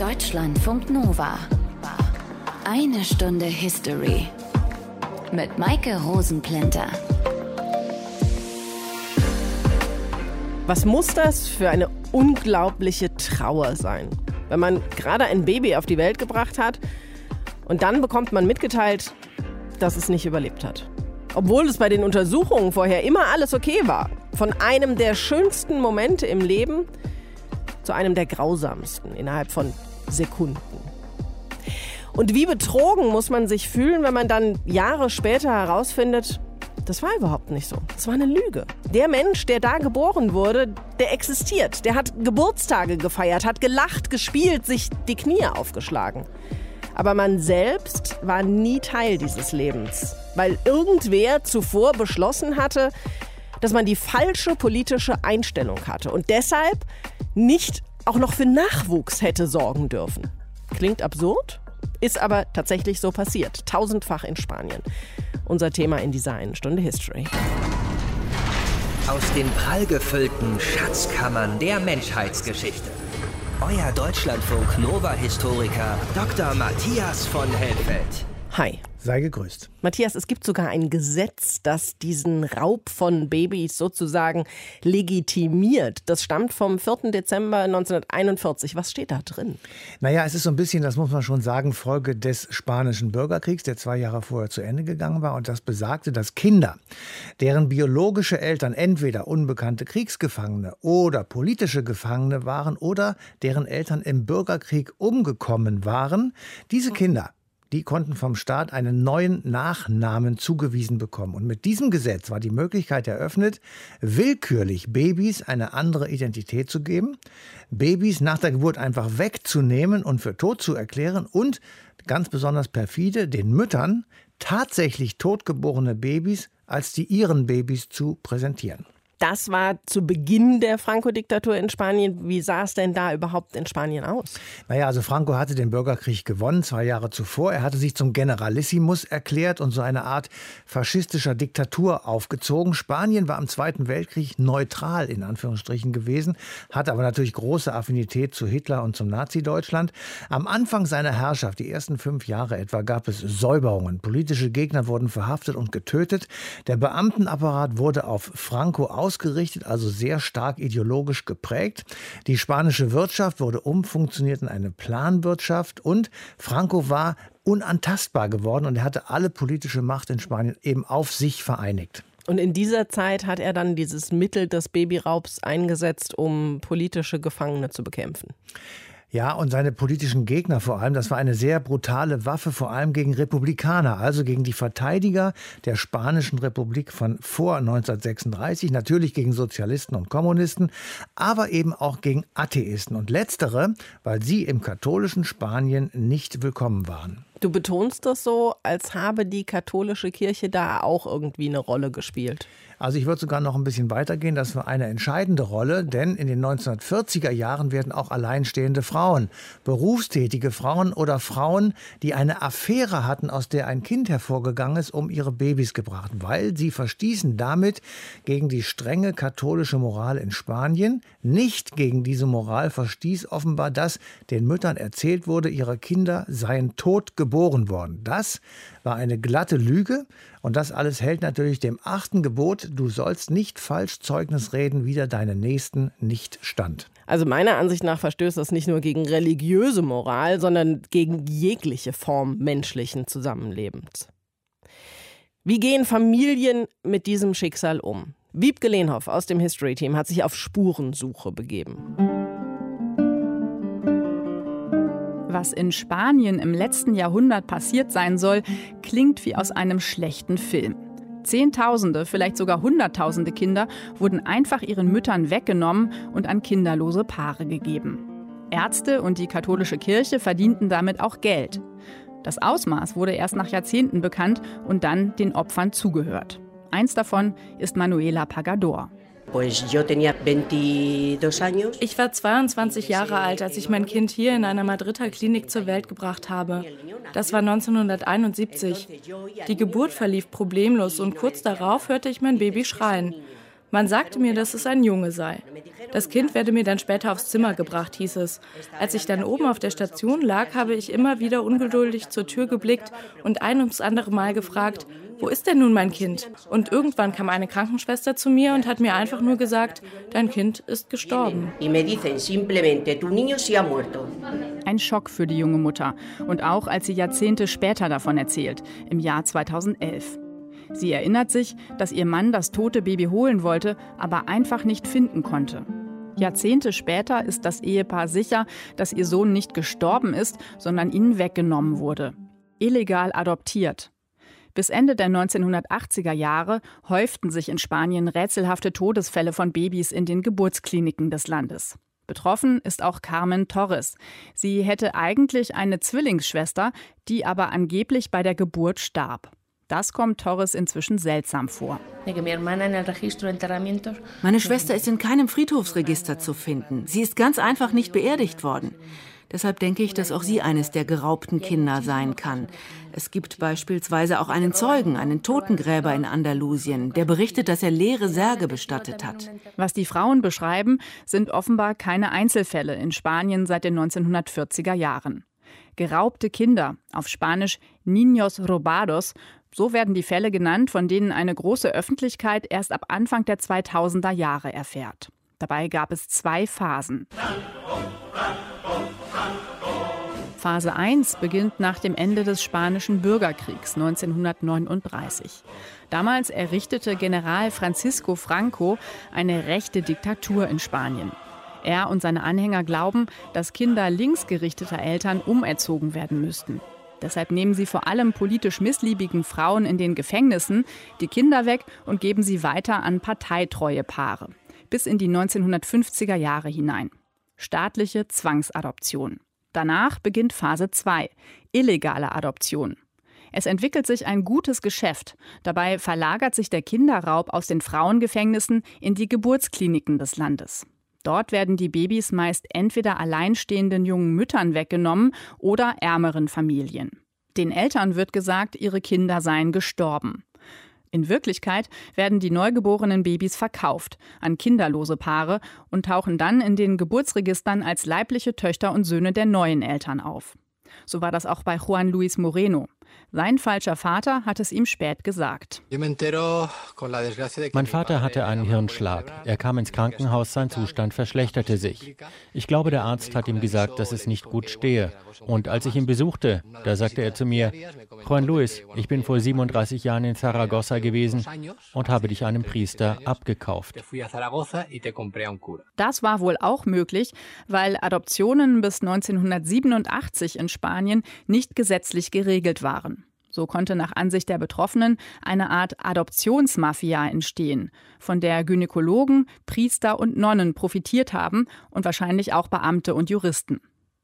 Deutschlandfunk Nova. Eine Stunde History. Mit Maike Rosenplinter. Was muss das für eine unglaubliche Trauer sein? Wenn man gerade ein Baby auf die Welt gebracht hat und dann bekommt man mitgeteilt, dass es nicht überlebt hat. Obwohl es bei den Untersuchungen vorher immer alles okay war. Von einem der schönsten Momente im Leben zu einem der grausamsten innerhalb von Sekunden. Und wie betrogen muss man sich fühlen, wenn man dann Jahre später herausfindet, das war überhaupt nicht so. Das war eine Lüge. Der Mensch, der da geboren wurde, der existiert. Der hat Geburtstage gefeiert, hat gelacht, gespielt, sich die Knie aufgeschlagen. Aber man selbst war nie Teil dieses Lebens, weil irgendwer zuvor beschlossen hatte, dass man die falsche politische Einstellung hatte und deshalb nicht auch noch für Nachwuchs hätte sorgen dürfen. Klingt absurd, ist aber tatsächlich so passiert, tausendfach in Spanien. Unser Thema in dieser einen Stunde History. Aus den prallgefüllten Schatzkammern der Menschheitsgeschichte. Euer Deutschlandfunk Nova-Historiker Dr. Matthias von Helfeld. Hi. Sei gegrüßt. Matthias, es gibt sogar ein Gesetz, das diesen Raub von Babys sozusagen legitimiert. Das stammt vom 4. Dezember 1941. Was steht da drin? Naja, es ist so ein bisschen, das muss man schon sagen, Folge des Spanischen Bürgerkriegs, der zwei Jahre vorher zu Ende gegangen war. Und das besagte, dass Kinder, deren biologische Eltern entweder unbekannte Kriegsgefangene oder politische Gefangene waren oder deren Eltern im Bürgerkrieg umgekommen waren, diese Kinder die konnten vom Staat einen neuen Nachnamen zugewiesen bekommen. Und mit diesem Gesetz war die Möglichkeit eröffnet, willkürlich Babys eine andere Identität zu geben, Babys nach der Geburt einfach wegzunehmen und für tot zu erklären und ganz besonders perfide den Müttern tatsächlich totgeborene Babys als die ihren Babys zu präsentieren. Das war zu Beginn der Franco-Diktatur in Spanien. Wie sah es denn da überhaupt in Spanien aus? Naja, also Franco hatte den Bürgerkrieg gewonnen, zwei Jahre zuvor. Er hatte sich zum Generalissimus erklärt und so eine Art faschistischer Diktatur aufgezogen. Spanien war im Zweiten Weltkrieg neutral in Anführungsstrichen gewesen, hatte aber natürlich große Affinität zu Hitler und zum Nazi-Deutschland. Am Anfang seiner Herrschaft, die ersten fünf Jahre etwa, gab es Säuberungen. Politische Gegner wurden verhaftet und getötet. Der Beamtenapparat wurde auf Franco aus ausgerichtet, also sehr stark ideologisch geprägt. Die spanische Wirtschaft wurde umfunktioniert in eine Planwirtschaft und Franco war unantastbar geworden und er hatte alle politische Macht in Spanien eben auf sich vereinigt. Und in dieser Zeit hat er dann dieses Mittel des Babyraubs eingesetzt, um politische Gefangene zu bekämpfen. Ja, und seine politischen Gegner vor allem, das war eine sehr brutale Waffe, vor allem gegen Republikaner, also gegen die Verteidiger der Spanischen Republik von vor 1936, natürlich gegen Sozialisten und Kommunisten, aber eben auch gegen Atheisten und letztere, weil sie im katholischen Spanien nicht willkommen waren. Du betonst das so, als habe die katholische Kirche da auch irgendwie eine Rolle gespielt. Also ich würde sogar noch ein bisschen weitergehen. Das war eine entscheidende Rolle, denn in den 1940er Jahren werden auch alleinstehende Frauen, berufstätige Frauen oder Frauen, die eine Affäre hatten, aus der ein Kind hervorgegangen ist, um ihre Babys gebracht, weil sie verstießen damit gegen die strenge katholische Moral in Spanien. Nicht gegen diese Moral verstieß offenbar, dass den Müttern erzählt wurde, ihre Kinder seien tot geboren worden. Das war eine glatte Lüge und das alles hält natürlich dem achten Gebot, du sollst nicht falsch Zeugnis reden, wieder deinen Nächsten nicht stand. Also meiner Ansicht nach verstößt das nicht nur gegen religiöse Moral, sondern gegen jegliche Form menschlichen Zusammenlebens. Wie gehen Familien mit diesem Schicksal um? Wiebke Lehnhoff aus dem History Team hat sich auf Spurensuche begeben. Was in Spanien im letzten Jahrhundert passiert sein soll, klingt wie aus einem schlechten Film. Zehntausende, vielleicht sogar Hunderttausende Kinder wurden einfach ihren Müttern weggenommen und an kinderlose Paare gegeben. Ärzte und die katholische Kirche verdienten damit auch Geld. Das Ausmaß wurde erst nach Jahrzehnten bekannt und dann den Opfern zugehört. Eins davon ist Manuela Pagador. Ich war 22 Jahre alt, als ich mein Kind hier in einer Madrider Klinik zur Welt gebracht habe. Das war 1971. Die Geburt verlief problemlos und kurz darauf hörte ich mein Baby schreien. Man sagte mir, dass es ein Junge sei. Das Kind werde mir dann später aufs Zimmer gebracht, hieß es. Als ich dann oben auf der Station lag, habe ich immer wieder ungeduldig zur Tür geblickt und ein ums andere Mal gefragt, wo ist denn nun mein Kind? Und irgendwann kam eine Krankenschwester zu mir und hat mir einfach nur gesagt, dein Kind ist gestorben. Ein Schock für die junge Mutter. Und auch als sie Jahrzehnte später davon erzählt, im Jahr 2011. Sie erinnert sich, dass ihr Mann das tote Baby holen wollte, aber einfach nicht finden konnte. Jahrzehnte später ist das Ehepaar sicher, dass ihr Sohn nicht gestorben ist, sondern ihnen weggenommen wurde. Illegal adoptiert. Bis Ende der 1980er Jahre häuften sich in Spanien rätselhafte Todesfälle von Babys in den Geburtskliniken des Landes. Betroffen ist auch Carmen Torres. Sie hätte eigentlich eine Zwillingsschwester, die aber angeblich bei der Geburt starb. Das kommt Torres inzwischen seltsam vor. Meine Schwester ist in keinem Friedhofsregister zu finden. Sie ist ganz einfach nicht beerdigt worden. Deshalb denke ich, dass auch sie eines der geraubten Kinder sein kann. Es gibt beispielsweise auch einen Zeugen, einen Totengräber in Andalusien, der berichtet, dass er leere Särge bestattet hat. Was die Frauen beschreiben, sind offenbar keine Einzelfälle in Spanien seit den 1940er Jahren. Geraubte Kinder, auf Spanisch Niños robados, so werden die Fälle genannt, von denen eine große Öffentlichkeit erst ab Anfang der 2000er Jahre erfährt. Dabei gab es zwei Phasen. Phase 1 beginnt nach dem Ende des Spanischen Bürgerkriegs 1939. Damals errichtete General Francisco Franco eine rechte Diktatur in Spanien. Er und seine Anhänger glauben, dass Kinder linksgerichteter Eltern umerzogen werden müssten. Deshalb nehmen sie vor allem politisch missliebigen Frauen in den Gefängnissen die Kinder weg und geben sie weiter an parteitreue Paare. Bis in die 1950er Jahre hinein. Staatliche Zwangsadoption. Danach beginnt Phase 2, illegale Adoption. Es entwickelt sich ein gutes Geschäft. Dabei verlagert sich der Kinderraub aus den Frauengefängnissen in die Geburtskliniken des Landes. Dort werden die Babys meist entweder alleinstehenden jungen Müttern weggenommen oder ärmeren Familien. Den Eltern wird gesagt, ihre Kinder seien gestorben. In Wirklichkeit werden die neugeborenen Babys verkauft an kinderlose Paare und tauchen dann in den Geburtsregistern als leibliche Töchter und Söhne der neuen Eltern auf. So war das auch bei Juan Luis Moreno. Sein falscher Vater hat es ihm spät gesagt. Mein Vater hatte einen Hirnschlag. Er kam ins Krankenhaus, sein Zustand verschlechterte sich. Ich glaube, der Arzt hat ihm gesagt, dass es nicht gut stehe. Und als ich ihn besuchte, da sagte er zu mir, Juan Luis, ich bin vor 37 Jahren in Zaragoza gewesen und habe dich einem Priester abgekauft. Das war wohl auch möglich, weil Adoptionen bis 1987 in Spanien nicht gesetzlich geregelt waren. So konnte nach Ansicht der Betroffenen eine Art Adoptionsmafia entstehen, von der Gynäkologen, Priester und Nonnen profitiert haben und wahrscheinlich auch Beamte und Juristen.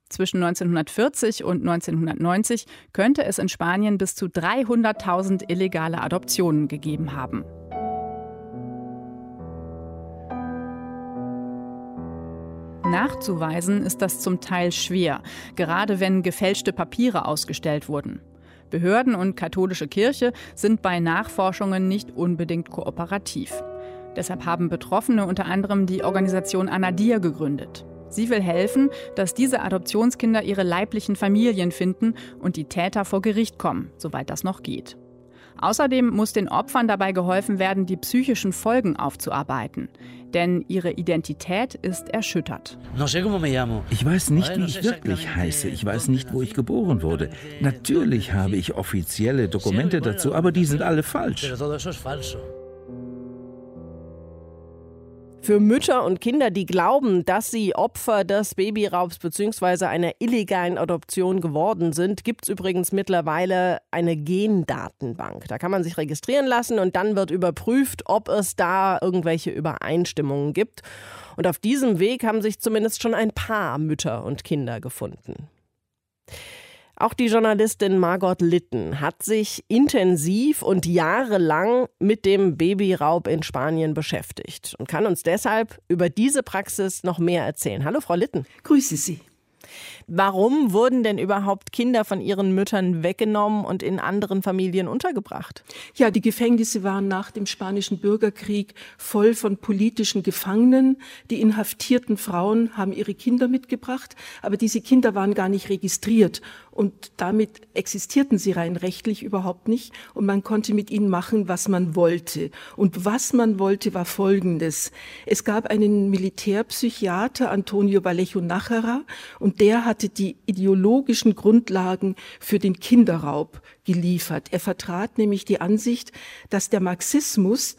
Zwischen 1940 und 1990 könnte es in Spanien bis zu 300.000 illegale Adoptionen gegeben haben. Nachzuweisen ist das zum Teil schwer, gerade wenn gefälschte Papiere ausgestellt wurden. Behörden und katholische Kirche sind bei Nachforschungen nicht unbedingt kooperativ. Deshalb haben Betroffene unter anderem die Organisation Anadir gegründet. Sie will helfen, dass diese Adoptionskinder ihre leiblichen Familien finden und die Täter vor Gericht kommen, soweit das noch geht. Außerdem muss den Opfern dabei geholfen werden, die psychischen Folgen aufzuarbeiten. Denn ihre Identität ist erschüttert. Ich weiß nicht, wie ich wirklich heiße. Ich weiß nicht, wo ich geboren wurde. Natürlich habe ich offizielle Dokumente dazu, aber die sind alle falsch. Für Mütter und Kinder, die glauben, dass sie Opfer des Babyraubs bzw. einer illegalen Adoption geworden sind, gibt es übrigens mittlerweile eine Gendatenbank. Da kann man sich registrieren lassen und dann wird überprüft, ob es da irgendwelche Übereinstimmungen gibt. Und auf diesem Weg haben sich zumindest schon ein paar Mütter und Kinder gefunden. Auch die Journalistin Margot Litten hat sich intensiv und jahrelang mit dem Babyraub in Spanien beschäftigt und kann uns deshalb über diese Praxis noch mehr erzählen. Hallo, Frau Litten. Grüße Sie. Warum wurden denn überhaupt Kinder von ihren Müttern weggenommen und in anderen Familien untergebracht? Ja, die Gefängnisse waren nach dem Spanischen Bürgerkrieg voll von politischen Gefangenen. Die inhaftierten Frauen haben ihre Kinder mitgebracht, aber diese Kinder waren gar nicht registriert und damit existierten sie rein rechtlich überhaupt nicht und man konnte mit ihnen machen, was man wollte. Und was man wollte, war Folgendes. Es gab einen Militärpsychiater, Antonio Vallejo Nachera, und der hatte die ideologischen Grundlagen für den Kinderraub geliefert. Er vertrat nämlich die Ansicht, dass der Marxismus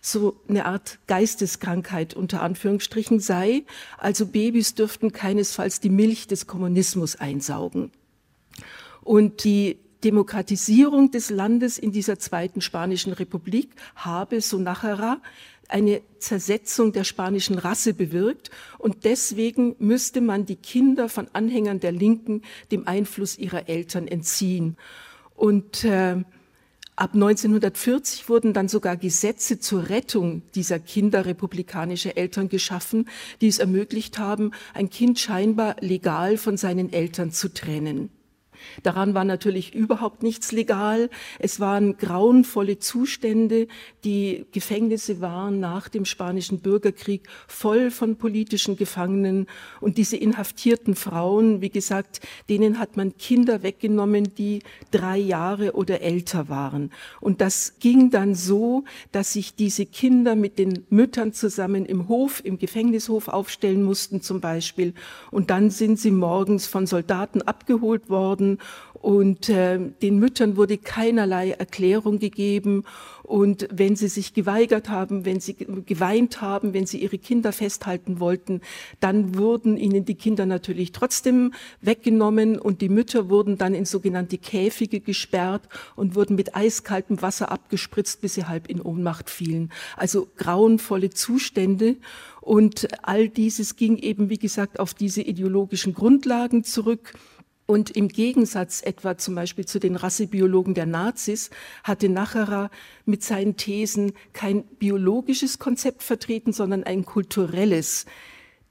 so eine Art Geisteskrankheit unter Anführungsstrichen sei. Also Babys dürften keinesfalls die Milch des Kommunismus einsaugen. Und die Demokratisierung des Landes in dieser zweiten spanischen Republik habe, so nachher, eine Zersetzung der spanischen Rasse bewirkt und deswegen müsste man die Kinder von Anhängern der Linken dem Einfluss ihrer Eltern entziehen. Und äh, ab 1940 wurden dann sogar Gesetze zur Rettung dieser Kinder republikanischer Eltern geschaffen, die es ermöglicht haben, ein Kind scheinbar legal von seinen Eltern zu trennen. Daran war natürlich überhaupt nichts legal. Es waren grauenvolle Zustände. Die Gefängnisse waren nach dem Spanischen Bürgerkrieg voll von politischen Gefangenen. Und diese inhaftierten Frauen, wie gesagt, denen hat man Kinder weggenommen, die drei Jahre oder älter waren. Und das ging dann so, dass sich diese Kinder mit den Müttern zusammen im Hof, im Gefängnishof aufstellen mussten zum Beispiel. Und dann sind sie morgens von Soldaten abgeholt worden und äh, den Müttern wurde keinerlei Erklärung gegeben. Und wenn sie sich geweigert haben, wenn sie geweint haben, wenn sie ihre Kinder festhalten wollten, dann wurden ihnen die Kinder natürlich trotzdem weggenommen und die Mütter wurden dann in sogenannte Käfige gesperrt und wurden mit eiskaltem Wasser abgespritzt, bis sie halb in Ohnmacht fielen. Also grauenvolle Zustände. Und all dieses ging eben, wie gesagt, auf diese ideologischen Grundlagen zurück. Und im Gegensatz etwa zum Beispiel zu den Rassebiologen der Nazis hatte Nacherer mit seinen Thesen kein biologisches Konzept vertreten, sondern ein kulturelles.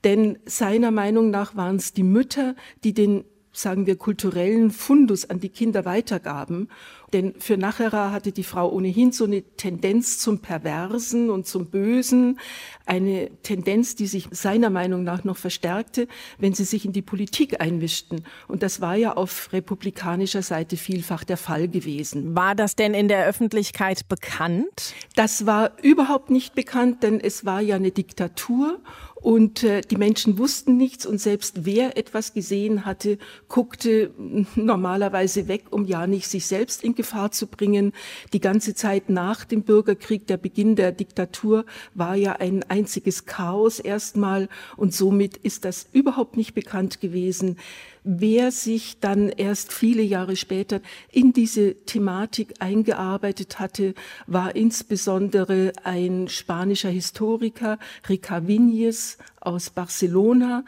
Denn seiner Meinung nach waren es die Mütter, die den sagen wir, kulturellen Fundus an die Kinder weitergaben. Denn für Nachera hatte die Frau ohnehin so eine Tendenz zum Perversen und zum Bösen, eine Tendenz, die sich seiner Meinung nach noch verstärkte, wenn sie sich in die Politik einmischten. Und das war ja auf republikanischer Seite vielfach der Fall gewesen. War das denn in der Öffentlichkeit bekannt? Das war überhaupt nicht bekannt, denn es war ja eine Diktatur und äh, die Menschen wussten nichts und selbst wer etwas gesehen hatte, guckte normalerweise weg, um ja nicht sich selbst in Gefahr zu bringen. Die ganze Zeit nach dem Bürgerkrieg, der Beginn der Diktatur, war ja ein einziges Chaos erstmal und somit ist das überhaupt nicht bekannt gewesen. Wer sich dann erst viele Jahre später in diese Thematik eingearbeitet hatte, war insbesondere ein spanischer Historiker, Ricavinies aus Barcelona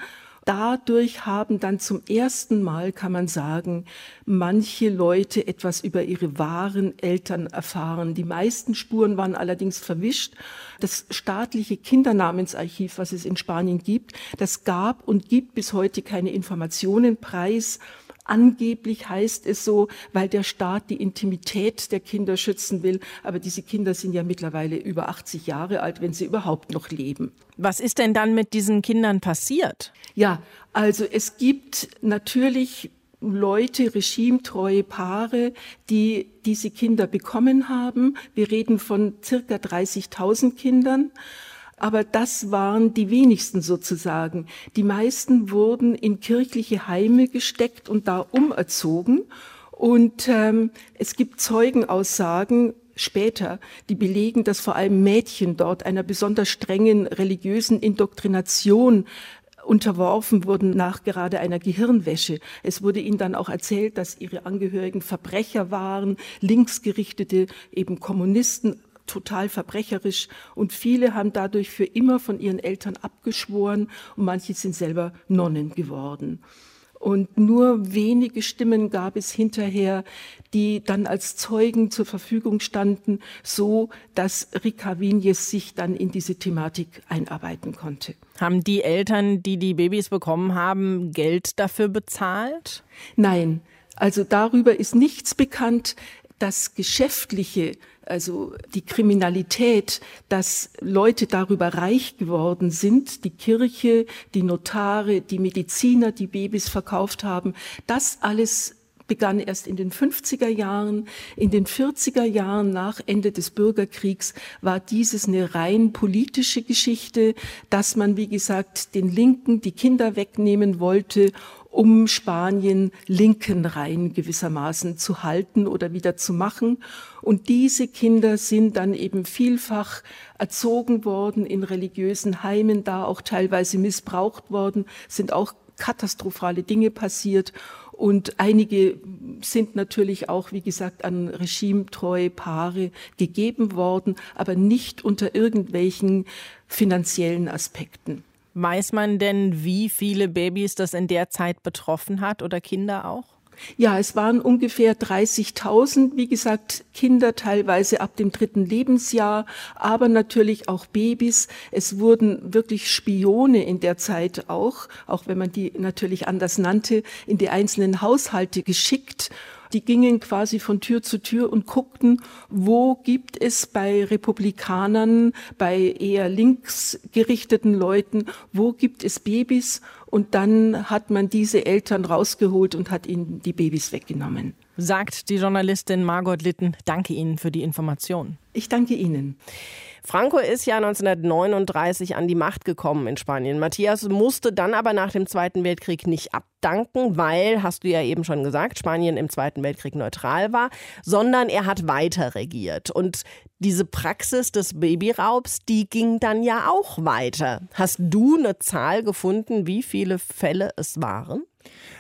dadurch haben dann zum ersten Mal, kann man sagen, manche Leute etwas über ihre wahren Eltern erfahren. Die meisten Spuren waren allerdings verwischt. Das staatliche Kindernamensarchiv, was es in Spanien gibt, das gab und gibt bis heute keine Informationen preis. Angeblich heißt es so, weil der Staat die Intimität der Kinder schützen will. Aber diese Kinder sind ja mittlerweile über 80 Jahre alt, wenn sie überhaupt noch leben. Was ist denn dann mit diesen Kindern passiert? Ja, also es gibt natürlich Leute, regimetreue Paare, die diese Kinder bekommen haben. Wir reden von circa 30.000 Kindern. Aber das waren die wenigsten sozusagen. Die meisten wurden in kirchliche Heime gesteckt und da umerzogen. Und ähm, es gibt Zeugenaussagen später, die belegen, dass vor allem Mädchen dort einer besonders strengen religiösen Indoktrination unterworfen wurden nach gerade einer Gehirnwäsche. Es wurde ihnen dann auch erzählt, dass ihre Angehörigen Verbrecher waren, linksgerichtete, eben Kommunisten, total verbrecherisch und viele haben dadurch für immer von ihren Eltern abgeschworen und manche sind selber Nonnen geworden. Und nur wenige Stimmen gab es hinterher, die dann als Zeugen zur Verfügung standen, so dass Rika Vignes sich dann in diese Thematik einarbeiten konnte. Haben die Eltern, die die Babys bekommen haben, Geld dafür bezahlt? Nein, also darüber ist nichts bekannt. Das Geschäftliche, also die Kriminalität, dass Leute darüber reich geworden sind, die Kirche, die Notare, die Mediziner, die Babys verkauft haben, das alles begann erst in den 50er Jahren. In den 40er Jahren nach Ende des Bürgerkriegs war dieses eine rein politische Geschichte, dass man, wie gesagt, den Linken die Kinder wegnehmen wollte um Spanien linken Reihen gewissermaßen zu halten oder wieder zu machen. Und diese Kinder sind dann eben vielfach erzogen worden in religiösen Heimen, da auch teilweise missbraucht worden, sind auch katastrophale Dinge passiert. Und einige sind natürlich auch, wie gesagt, an regimetreue Paare gegeben worden, aber nicht unter irgendwelchen finanziellen Aspekten. Weiß man denn, wie viele Babys das in der Zeit betroffen hat oder Kinder auch? Ja, es waren ungefähr 30.000, wie gesagt, Kinder teilweise ab dem dritten Lebensjahr, aber natürlich auch Babys. Es wurden wirklich Spione in der Zeit auch, auch wenn man die natürlich anders nannte, in die einzelnen Haushalte geschickt die gingen quasi von Tür zu Tür und guckten, wo gibt es bei Republikanern, bei eher linksgerichteten Leuten, wo gibt es Babys und dann hat man diese Eltern rausgeholt und hat ihnen die Babys weggenommen. Sagt die Journalistin Margot Litten. Danke Ihnen für die Information. Ich danke Ihnen. Franco ist ja 1939 an die Macht gekommen in Spanien. Matthias musste dann aber nach dem Zweiten Weltkrieg nicht abdanken, weil, hast du ja eben schon gesagt, Spanien im Zweiten Weltkrieg neutral war, sondern er hat weiter regiert. Und diese Praxis des Babyraubs, die ging dann ja auch weiter. Hast du eine Zahl gefunden, wie viele Fälle es waren?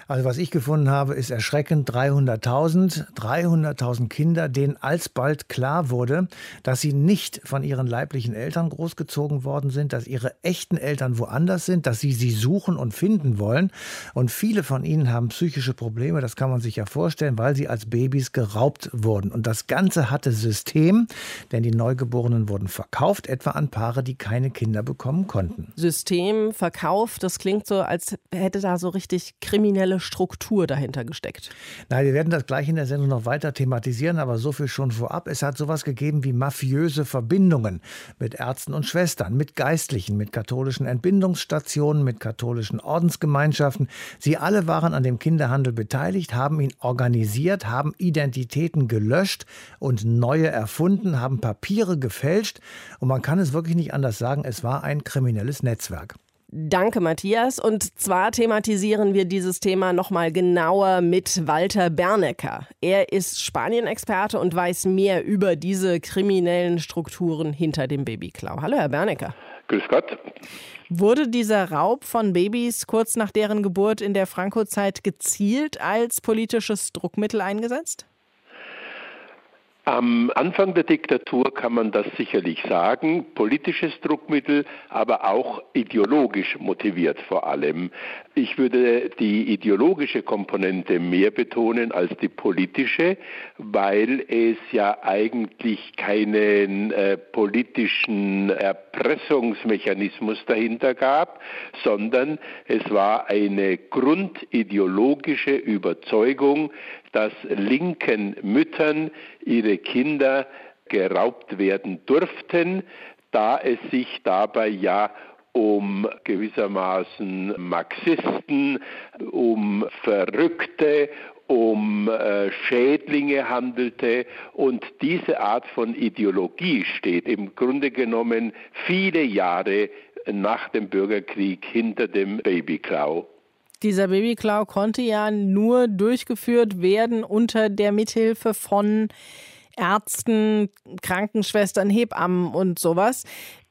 Also was ich gefunden habe, ist erschreckend 300.000. 300.000 Kinder, denen alsbald klar wurde, dass sie nicht von ihren leiblichen Eltern großgezogen worden sind, dass ihre echten Eltern woanders sind, dass sie sie suchen und finden wollen. Und viele von ihnen haben psychische Probleme, das kann man sich ja vorstellen, weil sie als Babys geraubt wurden. Und das Ganze hatte System, denn die Neugeborenen wurden verkauft, etwa an Paare, die keine Kinder bekommen konnten. System, Verkauf, das klingt so, als hätte da so richtig kriminelle Struktur dahinter gesteckt. Nein, wir werden das gleich in der Sendung noch weiter thematisieren, aber so viel schon vorab. Es hat sowas gegeben wie mafiöse Verbindungen mit Ärzten und Schwestern, mit Geistlichen, mit katholischen Entbindungsstationen, mit katholischen Ordensgemeinschaften. Sie alle waren an dem Kinderhandel beteiligt, haben ihn organisiert, haben Identitäten gelöscht und neue erfunden, haben Papiere gefälscht. Und man kann es wirklich nicht anders sagen, es war ein kriminelles Netzwerk. Danke, Matthias. Und zwar thematisieren wir dieses Thema nochmal genauer mit Walter Bernecker. Er ist Spanien-Experte und weiß mehr über diese kriminellen Strukturen hinter dem Babyklau. Hallo, Herr Bernecker. Grüß Gott. Wurde dieser Raub von Babys kurz nach deren Geburt in der Franco-Zeit gezielt als politisches Druckmittel eingesetzt? Am Anfang der Diktatur kann man das sicherlich sagen, politisches Druckmittel, aber auch ideologisch motiviert vor allem. Ich würde die ideologische Komponente mehr betonen als die politische, weil es ja eigentlich keinen äh, politischen Erpressungsmechanismus dahinter gab, sondern es war eine grundideologische Überzeugung, dass linken Müttern ihre Kinder geraubt werden durften, da es sich dabei ja um gewissermaßen Marxisten, um Verrückte, um äh, Schädlinge handelte und diese Art von Ideologie steht im Grunde genommen viele Jahre nach dem Bürgerkrieg hinter dem Babyklau. Dieser Babyklau konnte ja nur durchgeführt werden unter der Mithilfe von Ärzten, Krankenschwestern, Hebammen und sowas.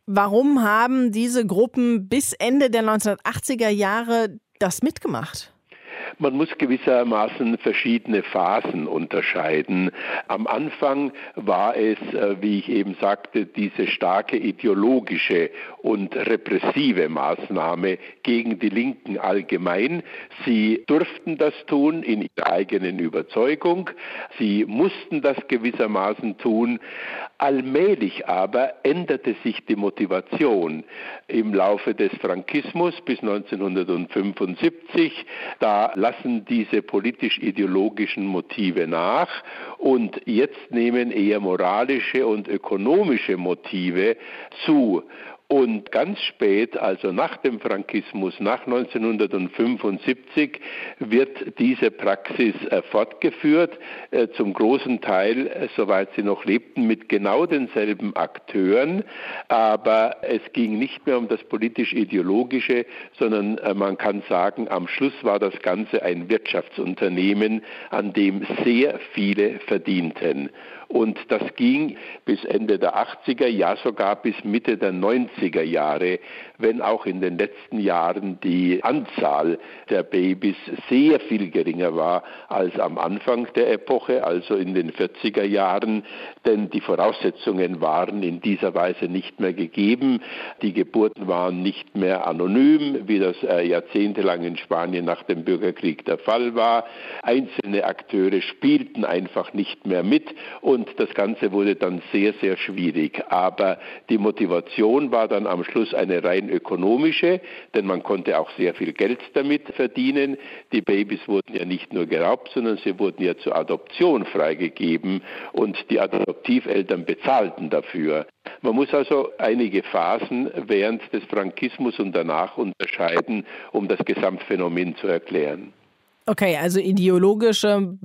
Warum haben diese Gruppen bis Ende der 1980er Jahre das mitgemacht? Man muss gewissermaßen verschiedene Phasen unterscheiden. Am Anfang war es, äh, wie ich eben sagte, diese starke ideologische und repressive Maßnahme gegen die Linken allgemein. Sie durften das tun in ihrer eigenen Überzeugung. Sie mussten das gewissermaßen tun. Allmählich aber änderte sich die Motivation im Laufe des Frankismus bis 1975. Da lassen diese politisch-ideologischen Motive nach und jetzt nehmen eher moralische und ökonomische Motive zu. Und ganz spät, also nach dem Frankismus, nach 1975, wird diese Praxis äh, fortgeführt, äh, zum großen Teil, äh, soweit sie noch lebten, mit genau denselben Akteuren. Aber es ging nicht mehr um das politisch-ideologische, sondern man kann sagen, am Schluss war das Ganze ein Wirtschaftsunternehmen, an dem sehr viele verdienten. Und das ging bis Ende der 80er, ja sogar bis Mitte der 90er Jahre, wenn auch in den letzten Jahren die Anzahl der Babys sehr viel geringer war als am Anfang der Epoche, also in den 40er Jahren, denn die Voraussetzungen waren in dieser Weise nicht mehr gegeben. Die Geburten waren nicht mehr anonym, wie das äh, jahrzehntelang in Spanien nach dem Bürgerkrieg der Fall war. Einzelne Akteure spielten einfach nicht mehr mit und das Ganze wurde dann sehr, sehr schwierig. Aber die Motivation war dann am Schluss eine rein ökonomische, denn man konnte auch sehr viel Geld damit verdienen. Die Babys wurden ja nicht nur geraubt, sondern sie wurden ja zur Adoption freigegeben und die Adoptiveltern bezahlten dafür. Man muss also einige Phasen während des Frankismus und danach unterscheiden, um das Gesamtphänomen zu erklären. Okay, also ideologische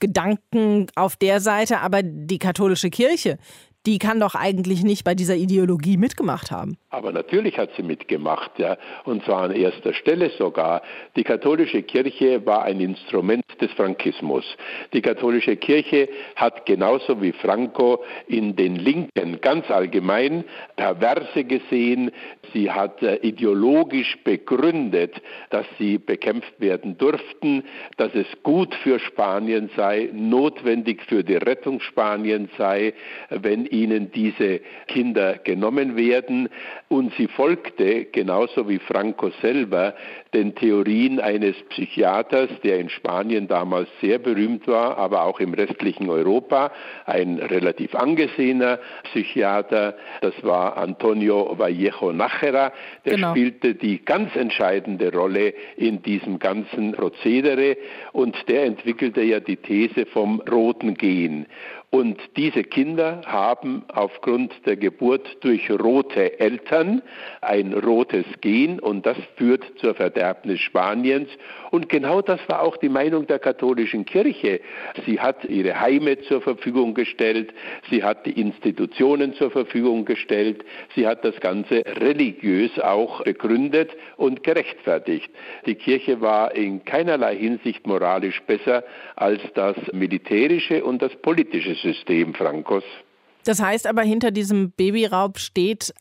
Gedanken auf der Seite, aber die katholische Kirche, die kann doch eigentlich nicht bei dieser Ideologie mitgemacht haben. Aber natürlich hat sie mitgemacht, ja, und zwar an erster Stelle sogar. Die katholische Kirche war ein Instrument des Frankismus. Die katholische Kirche hat genauso wie Franco in den Linken ganz allgemein Perverse gesehen. Sie hat äh, ideologisch begründet, dass sie bekämpft werden durften, dass es gut für Spanien sei, notwendig für die Rettung Spaniens sei, wenn ihnen diese Kinder genommen werden. Und sie folgte, genauso wie Franco selber, den Theorien eines Psychiaters, der in Spanien damals sehr berühmt war, aber auch im restlichen Europa, ein relativ angesehener Psychiater, das war Antonio Vallejo Nachera, der genau. spielte die ganz entscheidende Rolle in diesem ganzen Prozedere und der entwickelte ja die These vom roten Gen. Und diese Kinder haben aufgrund der Geburt durch rote Eltern ein rotes Gen und das führt zur Verderbnis Spaniens. Und genau das war auch die Meinung der katholischen Kirche. Sie hat ihre Heime zur Verfügung gestellt, sie hat die Institutionen zur Verfügung gestellt, sie hat das Ganze religiös auch begründet und gerechtfertigt. Die Kirche war in keinerlei Hinsicht moralisch besser als das militärische und das politische System Frankos. Das heißt aber, hinter diesem Babyraub steht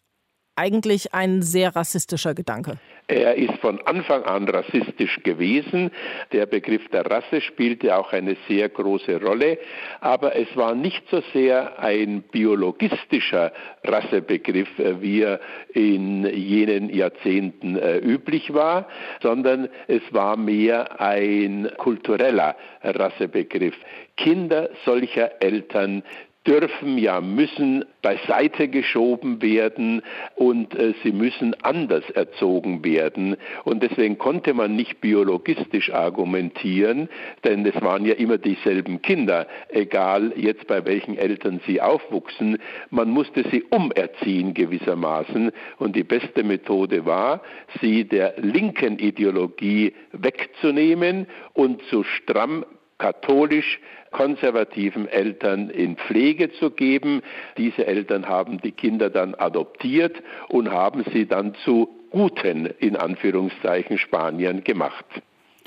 eigentlich ein sehr rassistischer Gedanke. Er ist von Anfang an rassistisch gewesen. Der Begriff der Rasse spielte auch eine sehr große Rolle. Aber es war nicht so sehr ein biologistischer Rassebegriff, äh, wie er in jenen Jahrzehnten äh, üblich war, sondern es war mehr ein kultureller Rassebegriff. Kinder solcher Eltern dürfen, ja müssen beiseite geschoben werden und äh, sie müssen anders erzogen werden. Und deswegen konnte man nicht biologistisch argumentieren, denn es waren ja immer dieselben Kinder, egal jetzt bei welchen Eltern sie aufwuchsen. Man musste sie umerziehen gewissermaßen und die beste Methode war, sie der linken Ideologie wegzunehmen und zu stramm katholisch konservativen Eltern in Pflege zu geben. Diese Eltern haben die Kinder dann adoptiert und haben sie dann zu guten, in Anführungszeichen, Spaniern gemacht.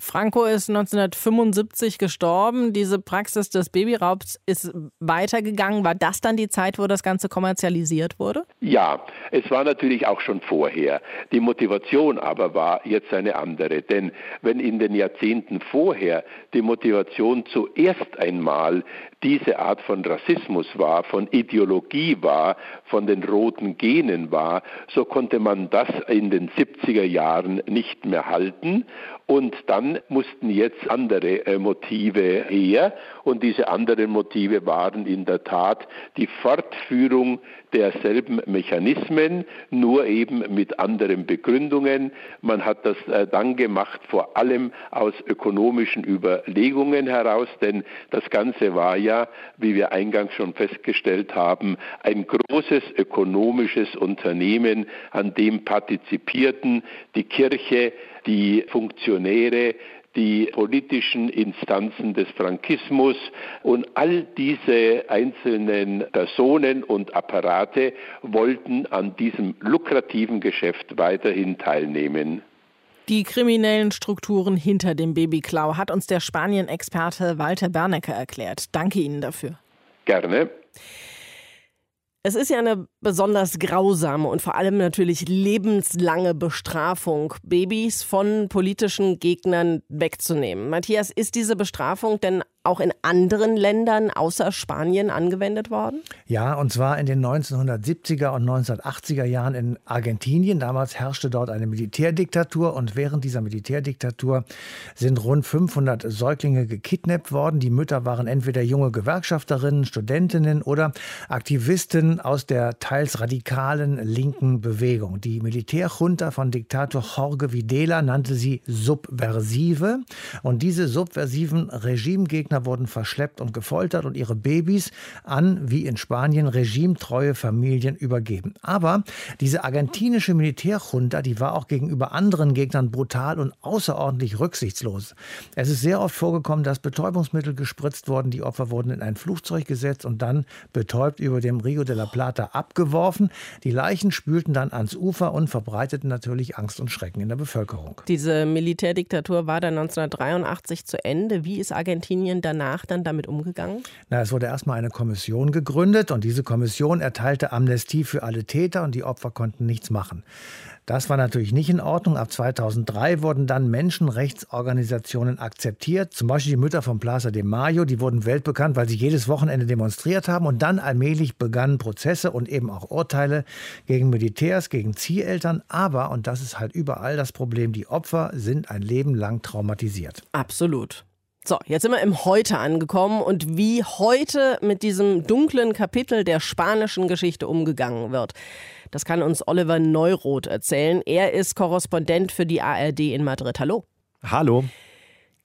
Franco ist 1975 gestorben. Diese Praxis des Babyraubs ist weitergegangen. War das dann die Zeit, wo das Ganze kommerzialisiert wurde? Ja, es war natürlich auch schon vorher. Die Motivation aber war jetzt eine andere. Denn wenn in den Jahrzehnten vorher die Motivation zuerst einmal diese Art von Rassismus war, von Ideologie war, von den roten Genen war, so konnte man das in den 70er Jahren nicht mehr halten. Und dann mussten jetzt andere äh, Motive her. Und diese anderen Motive waren in der Tat die Fortführung derselben Mechanismen, nur eben mit anderen Begründungen. Man hat das äh, dann gemacht, vor allem aus ökonomischen Überlegungen heraus, denn das Ganze war ja, wie wir eingangs schon festgestellt haben, ein großes ökonomisches Unternehmen, an dem partizipierten die Kirche, die Funktionäre, die politischen Instanzen des Frankismus und all diese einzelnen Personen und Apparate wollten an diesem lukrativen Geschäft weiterhin teilnehmen. Die kriminellen Strukturen hinter dem Babyklau hat uns der Spanien-Experte Walter Bernecker erklärt. Danke Ihnen dafür. Gerne. Es ist ja eine besonders grausame und vor allem natürlich lebenslange Bestrafung, Babys von politischen Gegnern wegzunehmen. Matthias, ist diese Bestrafung denn auch in anderen Ländern außer Spanien angewendet worden? Ja, und zwar in den 1970er und 1980er Jahren in Argentinien. Damals herrschte dort eine Militärdiktatur und während dieser Militärdiktatur sind rund 500 Säuglinge gekidnappt worden. Die Mütter waren entweder junge Gewerkschafterinnen, Studentinnen oder Aktivisten aus der teils radikalen linken Bewegung. Die Militärjunta von Diktator Jorge Videla nannte sie Subversive und diese subversiven Regimegegner Gegner wurden verschleppt und gefoltert und ihre Babys an, wie in Spanien, regimetreue Familien übergeben. Aber diese argentinische Militärjunta, die war auch gegenüber anderen Gegnern brutal und außerordentlich rücksichtslos. Es ist sehr oft vorgekommen, dass Betäubungsmittel gespritzt wurden, die Opfer wurden in ein Flugzeug gesetzt und dann betäubt über dem Rio de la Plata abgeworfen. Die Leichen spülten dann ans Ufer und verbreiteten natürlich Angst und Schrecken in der Bevölkerung. Diese Militärdiktatur war dann 1983 zu Ende. Wie ist Argentinien danach dann damit umgegangen? Na, es wurde erstmal eine Kommission gegründet und diese Kommission erteilte Amnestie für alle Täter und die Opfer konnten nichts machen. Das war natürlich nicht in Ordnung. Ab 2003 wurden dann Menschenrechtsorganisationen akzeptiert. Zum Beispiel die Mütter von Plaza de Mayo, die wurden weltbekannt, weil sie jedes Wochenende demonstriert haben. Und dann allmählich begannen Prozesse und eben auch Urteile gegen Militärs, gegen Zieheltern. Aber, und das ist halt überall das Problem, die Opfer sind ein Leben lang traumatisiert. Absolut. So, jetzt sind wir im Heute angekommen und wie heute mit diesem dunklen Kapitel der spanischen Geschichte umgegangen wird. Das kann uns Oliver Neuroth erzählen. Er ist Korrespondent für die ARD in Madrid. Hallo. Hallo.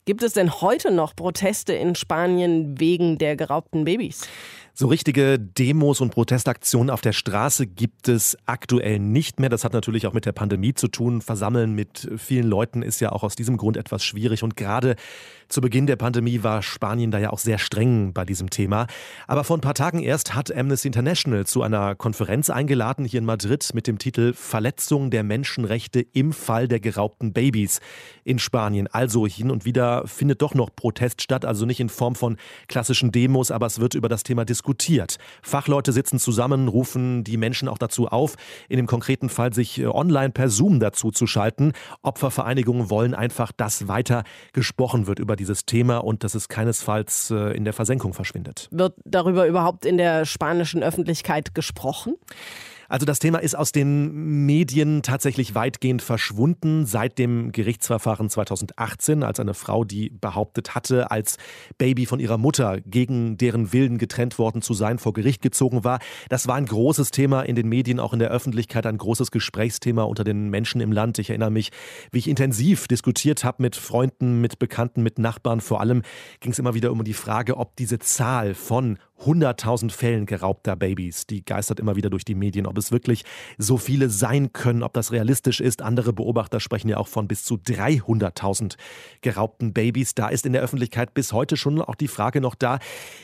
Gibt es denn heute noch Proteste in Spanien wegen der geraubten Babys? So richtige Demos und Protestaktionen auf der Straße gibt es aktuell nicht mehr. Das hat natürlich auch mit der Pandemie zu tun. Versammeln mit vielen Leuten ist ja auch aus diesem Grund etwas schwierig. Und gerade zu Beginn der Pandemie war Spanien da ja auch sehr streng bei diesem Thema. Aber vor ein paar Tagen erst hat Amnesty International zu einer Konferenz eingeladen hier in Madrid mit dem Titel Verletzung der Menschenrechte im Fall der geraubten Babys in Spanien. Also hin und wieder findet doch noch Protest statt, also nicht in Form von klassischen Demos, aber es wird über das Thema diskutiert diskutiert. Fachleute sitzen zusammen, rufen die Menschen auch dazu auf, in dem konkreten Fall sich äh, online per Zoom dazu zu schalten. Opfervereinigungen wollen einfach, dass weiter gesprochen wird über dieses Thema und dass es keinesfalls äh, in der Versenkung verschwindet. Wird darüber überhaupt in der spanischen Öffentlichkeit gesprochen? Also das Thema ist aus den Medien tatsächlich weitgehend verschwunden seit dem Gerichtsverfahren 2018, als eine Frau, die behauptet hatte, als Baby von ihrer Mutter gegen deren Willen getrennt worden zu sein, vor Gericht gezogen war. Das war ein großes Thema in den Medien, auch in der Öffentlichkeit, ein großes Gesprächsthema unter den Menschen im Land. Ich erinnere mich, wie ich intensiv diskutiert habe mit Freunden, mit Bekannten, mit Nachbarn. Vor allem ging es immer wieder um die Frage, ob diese Zahl von 100.000 Fällen geraubter Babys. Die geistert immer wieder durch die Medien. Ob es wirklich so viele sein können, ob das realistisch ist. Andere Beobachter sprechen ja auch von bis zu 300.000 geraubten Babys. Da ist in der Öffentlichkeit bis heute schon auch die Frage noch da,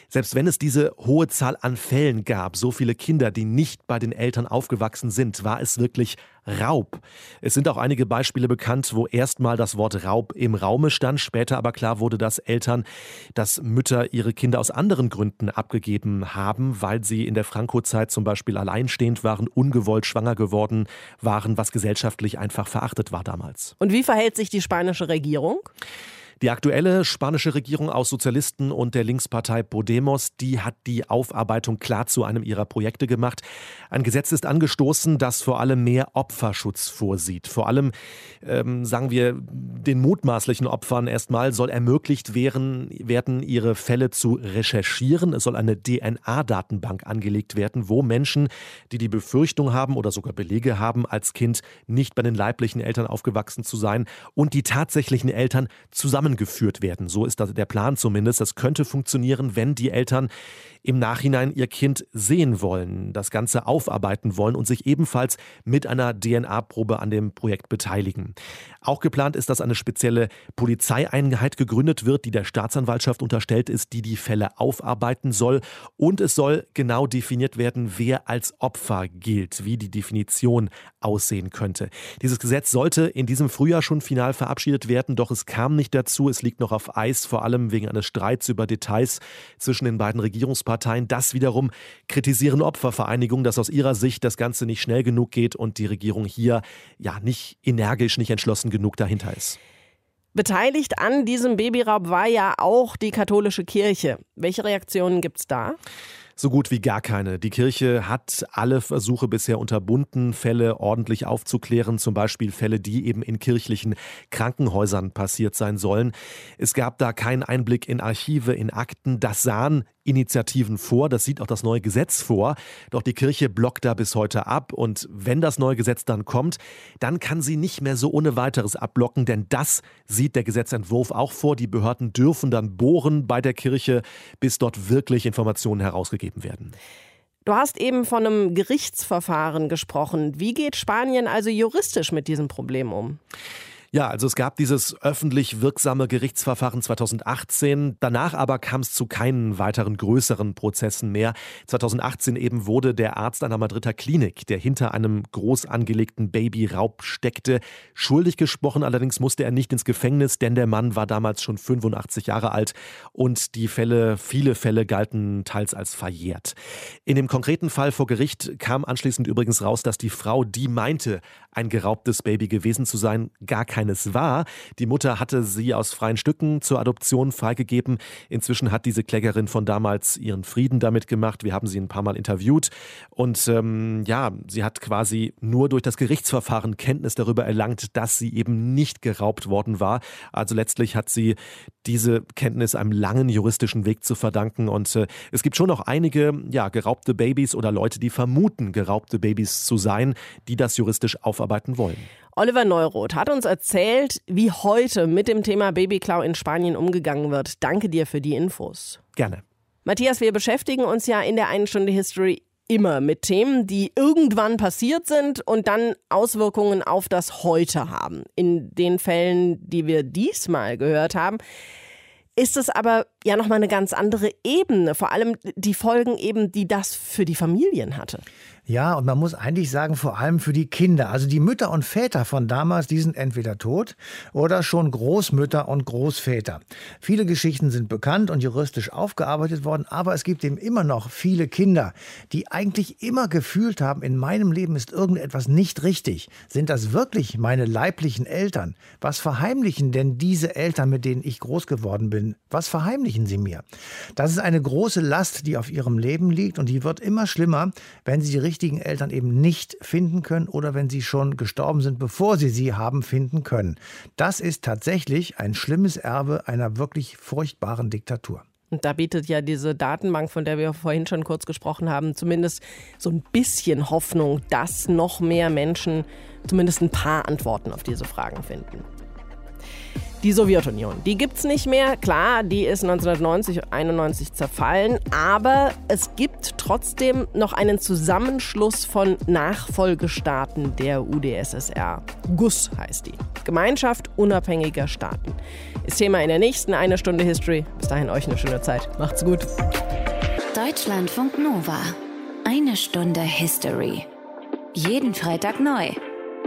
selbst wenn es diese hohe Zahl an Fällen gab, so viele Kinder, die nicht bei den Eltern aufgewachsen sind, war es wirklich Raub. Es sind auch einige Beispiele bekannt, wo erstmal das Wort Raub im Raume stand, später aber klar wurde, dass Eltern, dass Mütter ihre Kinder aus anderen Gründen abgegeben haben, weil sie in der Franco-Zeit zum Beispiel alleinstehend waren, ungewollt schwanger geworden waren, was gesellschaftlich einfach verachtet war damals. Und wie verhält sich die spanische Regierung? Die aktuelle spanische Regierung aus Sozialisten und der Linkspartei Podemos, die hat die Aufarbeitung klar zu einem ihrer Projekte gemacht. Ein Gesetz ist angestoßen, das vor allem mehr Opferschutz vorsieht. Vor allem, ähm, sagen wir, den mutmaßlichen Opfern erstmal soll ermöglicht werden, werden, ihre Fälle zu recherchieren. Es soll eine DNA-Datenbank angelegt werden, wo Menschen, die die Befürchtung haben oder sogar Belege haben, als Kind nicht bei den leiblichen Eltern aufgewachsen zu sein und die tatsächlichen Eltern zusammen zusammengeführt werden. So ist der Plan zumindest. Das könnte funktionieren, wenn die Eltern im Nachhinein ihr Kind sehen wollen, das Ganze aufarbeiten wollen und sich ebenfalls mit einer DNA-Probe an dem Projekt beteiligen. Auch geplant ist, dass eine spezielle Polizeieinheit gegründet wird, die der Staatsanwaltschaft unterstellt ist, die die Fälle aufarbeiten soll. Und es soll genau definiert werden, wer als Opfer gilt, wie die Definition aussehen könnte. Dieses Gesetz sollte in diesem Frühjahr schon final verabschiedet werden, doch es kam nicht dazu. Es liegt noch auf Eis, vor allem wegen eines Streits über Details zwischen den beiden Regierungsparteien. Parteien. Das wiederum kritisieren Opfervereinigungen, dass aus ihrer Sicht das Ganze nicht schnell genug geht und die Regierung hier ja nicht energisch, nicht entschlossen genug dahinter ist. Beteiligt an diesem Babyraub war ja auch die katholische Kirche. Welche Reaktionen gibt es da? So gut wie gar keine. Die Kirche hat alle Versuche bisher unterbunden, Fälle ordentlich aufzuklären, zum Beispiel Fälle, die eben in kirchlichen Krankenhäusern passiert sein sollen. Es gab da keinen Einblick in Archive, in Akten. Das sahen Initiativen vor, das sieht auch das neue Gesetz vor. Doch die Kirche blockt da bis heute ab. Und wenn das neue Gesetz dann kommt, dann kann sie nicht mehr so ohne weiteres abblocken, denn das sieht der Gesetzentwurf auch vor. Die Behörden dürfen dann bohren bei der Kirche, bis dort wirklich Informationen herausgegeben werden. Du hast eben von einem Gerichtsverfahren gesprochen. Wie geht Spanien also juristisch mit diesem Problem um? Ja, also es gab dieses öffentlich wirksame Gerichtsverfahren 2018. Danach aber kam es zu keinen weiteren größeren Prozessen mehr. 2018 eben wurde der Arzt einer Madrider Klinik, der hinter einem groß angelegten Babyraub steckte, schuldig gesprochen. Allerdings musste er nicht ins Gefängnis, denn der Mann war damals schon 85 Jahre alt und die Fälle, viele Fälle galten teils als verjährt. In dem konkreten Fall vor Gericht kam anschließend übrigens raus, dass die Frau, die meinte, ein geraubtes Baby gewesen zu sein, gar kein keines war. Die Mutter hatte sie aus freien Stücken zur Adoption freigegeben. Inzwischen hat diese Klägerin von damals ihren Frieden damit gemacht. Wir haben sie ein paar Mal interviewt. Und ähm, ja, sie hat quasi nur durch das Gerichtsverfahren Kenntnis darüber erlangt, dass sie eben nicht geraubt worden war. Also letztlich hat sie diese Kenntnis einem langen juristischen Weg zu verdanken. Und äh, es gibt schon noch einige ja, geraubte Babys oder Leute, die vermuten, geraubte Babys zu sein, die das juristisch aufarbeiten wollen. Oliver Neuroth hat uns erzählt, wie heute mit dem Thema Babyklau in Spanien umgegangen wird. Danke dir für die Infos. Gerne. Matthias, wir beschäftigen uns ja in der einen Stunde History immer mit Themen, die irgendwann passiert sind und dann Auswirkungen auf das Heute haben. In den Fällen, die wir diesmal gehört haben, ist es aber ja nochmal eine ganz andere Ebene, vor allem die Folgen eben, die das für die Familien hatte. Ja, und man muss eigentlich sagen, vor allem für die Kinder. Also die Mütter und Väter von damals, die sind entweder tot oder schon Großmütter und Großväter. Viele Geschichten sind bekannt und juristisch aufgearbeitet worden, aber es gibt eben immer noch viele Kinder, die eigentlich immer gefühlt haben, in meinem Leben ist irgendetwas nicht richtig. Sind das wirklich meine leiblichen Eltern? Was verheimlichen denn diese Eltern, mit denen ich groß geworden bin? Was verheimlichen sie mir? Das ist eine große Last, die auf ihrem Leben liegt und die wird immer schlimmer, wenn sie die richtigen Eltern eben nicht finden können oder wenn sie schon gestorben sind, bevor sie sie haben finden können. Das ist tatsächlich ein schlimmes Erbe einer wirklich furchtbaren Diktatur. Und da bietet ja diese Datenbank, von der wir vorhin schon kurz gesprochen haben, zumindest so ein bisschen Hoffnung, dass noch mehr Menschen zumindest ein paar Antworten auf diese Fragen finden. Die Sowjetunion, die gibt es nicht mehr. Klar, die ist 1990, 91 zerfallen, aber es gibt trotzdem noch einen Zusammenschluss von Nachfolgestaaten der UdSSR. GUS heißt die. Gemeinschaft unabhängiger Staaten. Ist Thema in der nächsten eine Stunde History. Bis dahin euch eine schöne Zeit. Macht's gut. Deutschlandfunk Nova. Eine Stunde History. Jeden Freitag neu.